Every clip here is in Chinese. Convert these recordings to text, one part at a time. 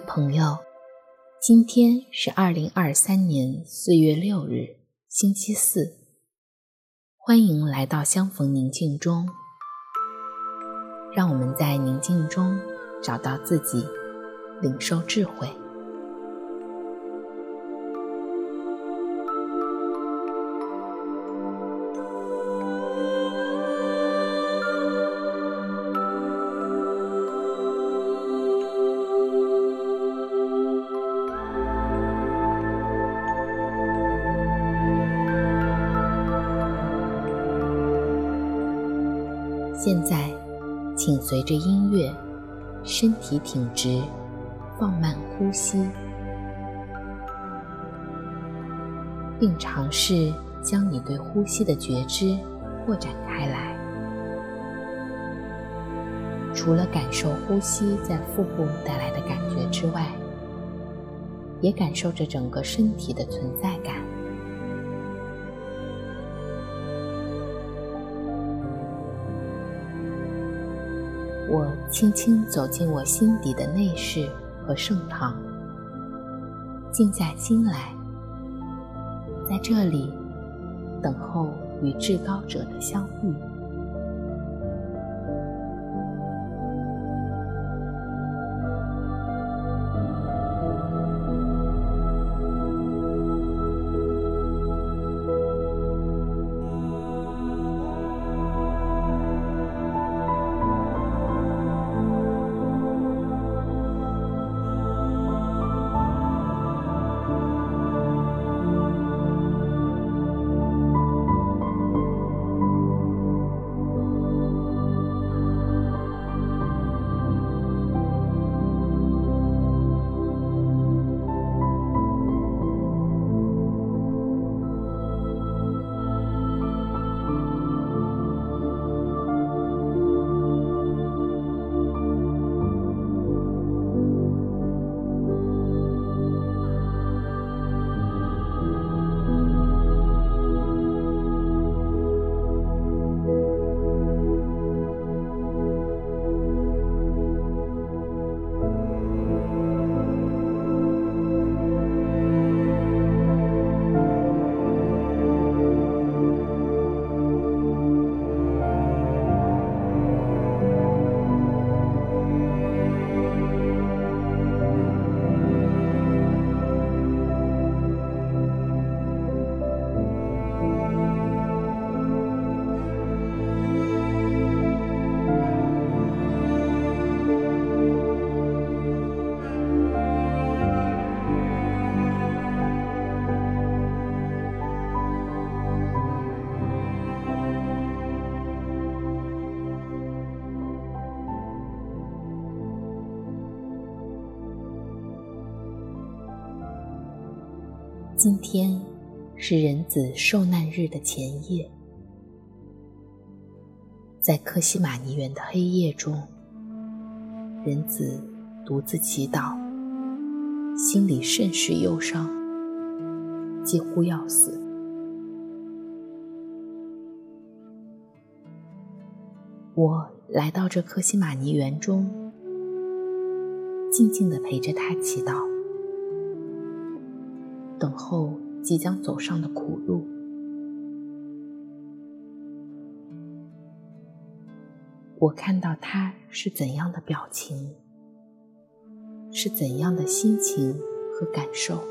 朋友，今天是二零二三年四月六日，星期四。欢迎来到相逢宁静中，让我们在宁静中找到自己，领受智慧。现在，请随着音乐，身体挺直，放慢呼吸，并尝试将你对呼吸的觉知扩展开来。除了感受呼吸在腹部带来的感觉之外，也感受着整个身体的存在感。我轻轻走进我心底的内室和圣堂，静下心来，在这里等候与至高者的相遇。今天是人子受难日的前夜，在客西玛尼园的黑夜中，人子独自祈祷，心里甚是忧伤，几乎要死。我来到这客西玛尼园中，静静地陪着他祈祷。等候即将走上的苦路，我看到他是怎样的表情，是怎样的心情和感受。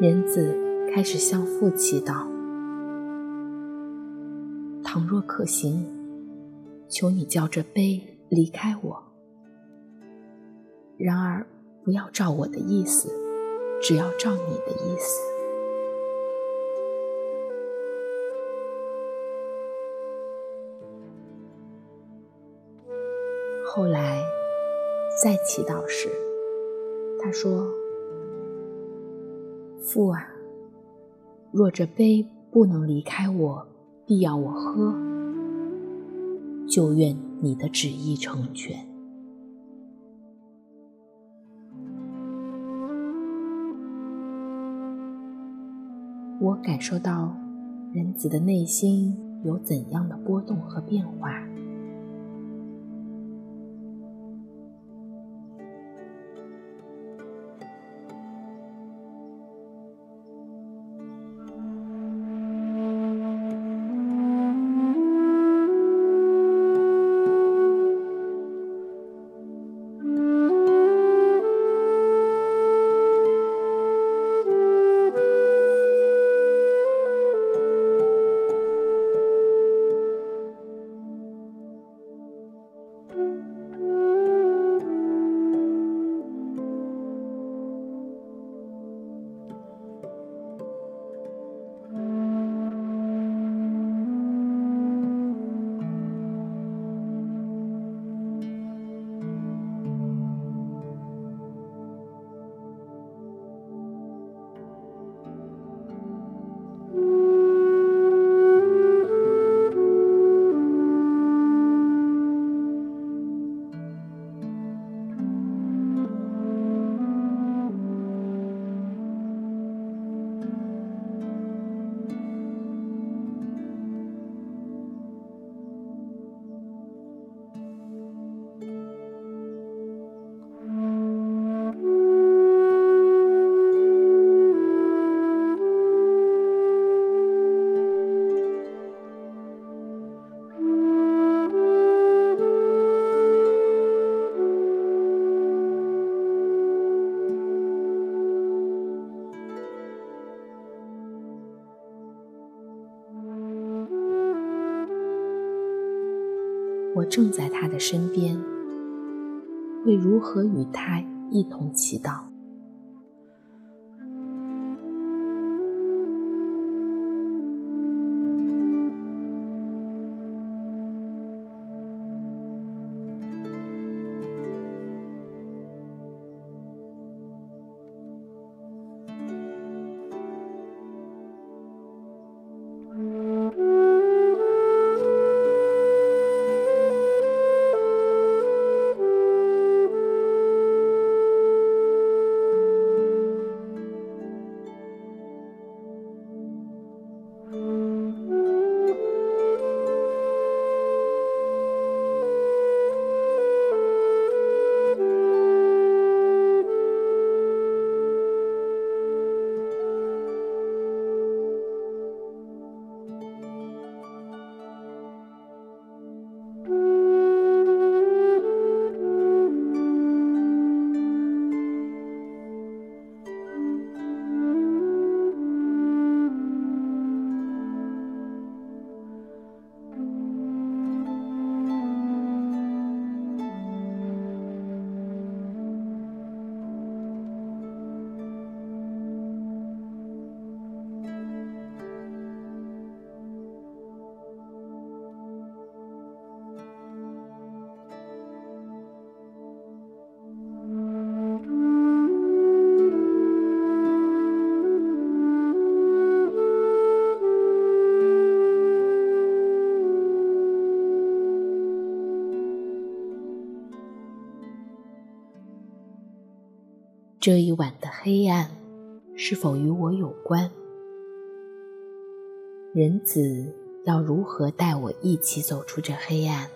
人子开始向父祈祷：“倘若可行，求你叫这杯离开我。然而，不要照我的意思，只要照你的意思。”后来再祈祷时，他说。父啊，若这杯不能离开我，必要我喝，就愿你的旨意成全。我感受到仁子的内心有怎样的波动和变化。我正在他的身边，会如何与他一同祈祷？这一晚的黑暗是否与我有关？人子要如何带我一起走出这黑暗？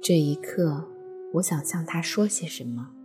这一刻，我想向他说些什么。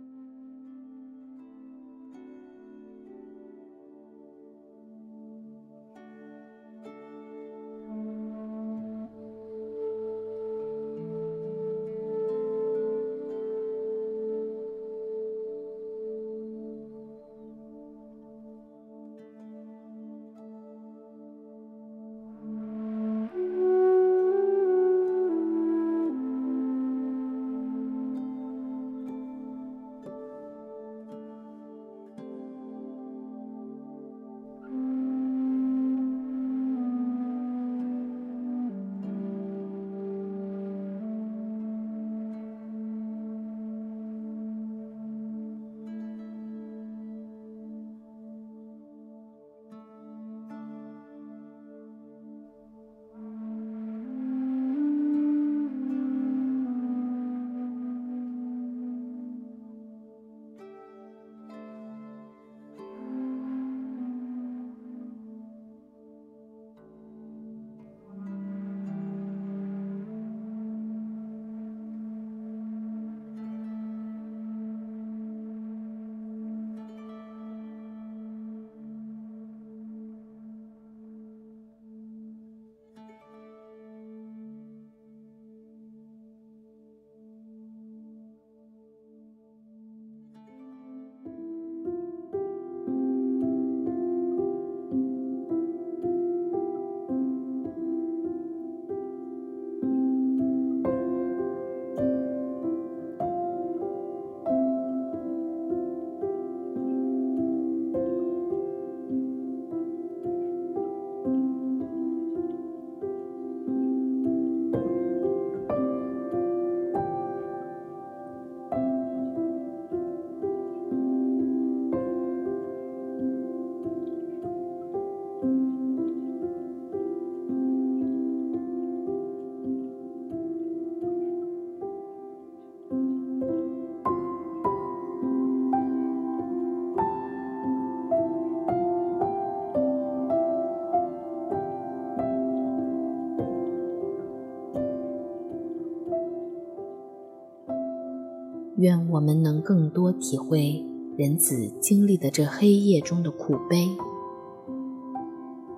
愿我们能更多体会人子经历的这黑夜中的苦悲，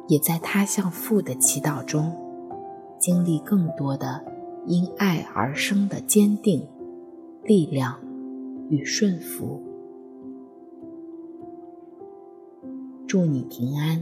也在他向父的祈祷中，经历更多的因爱而生的坚定、力量与顺服。祝你平安。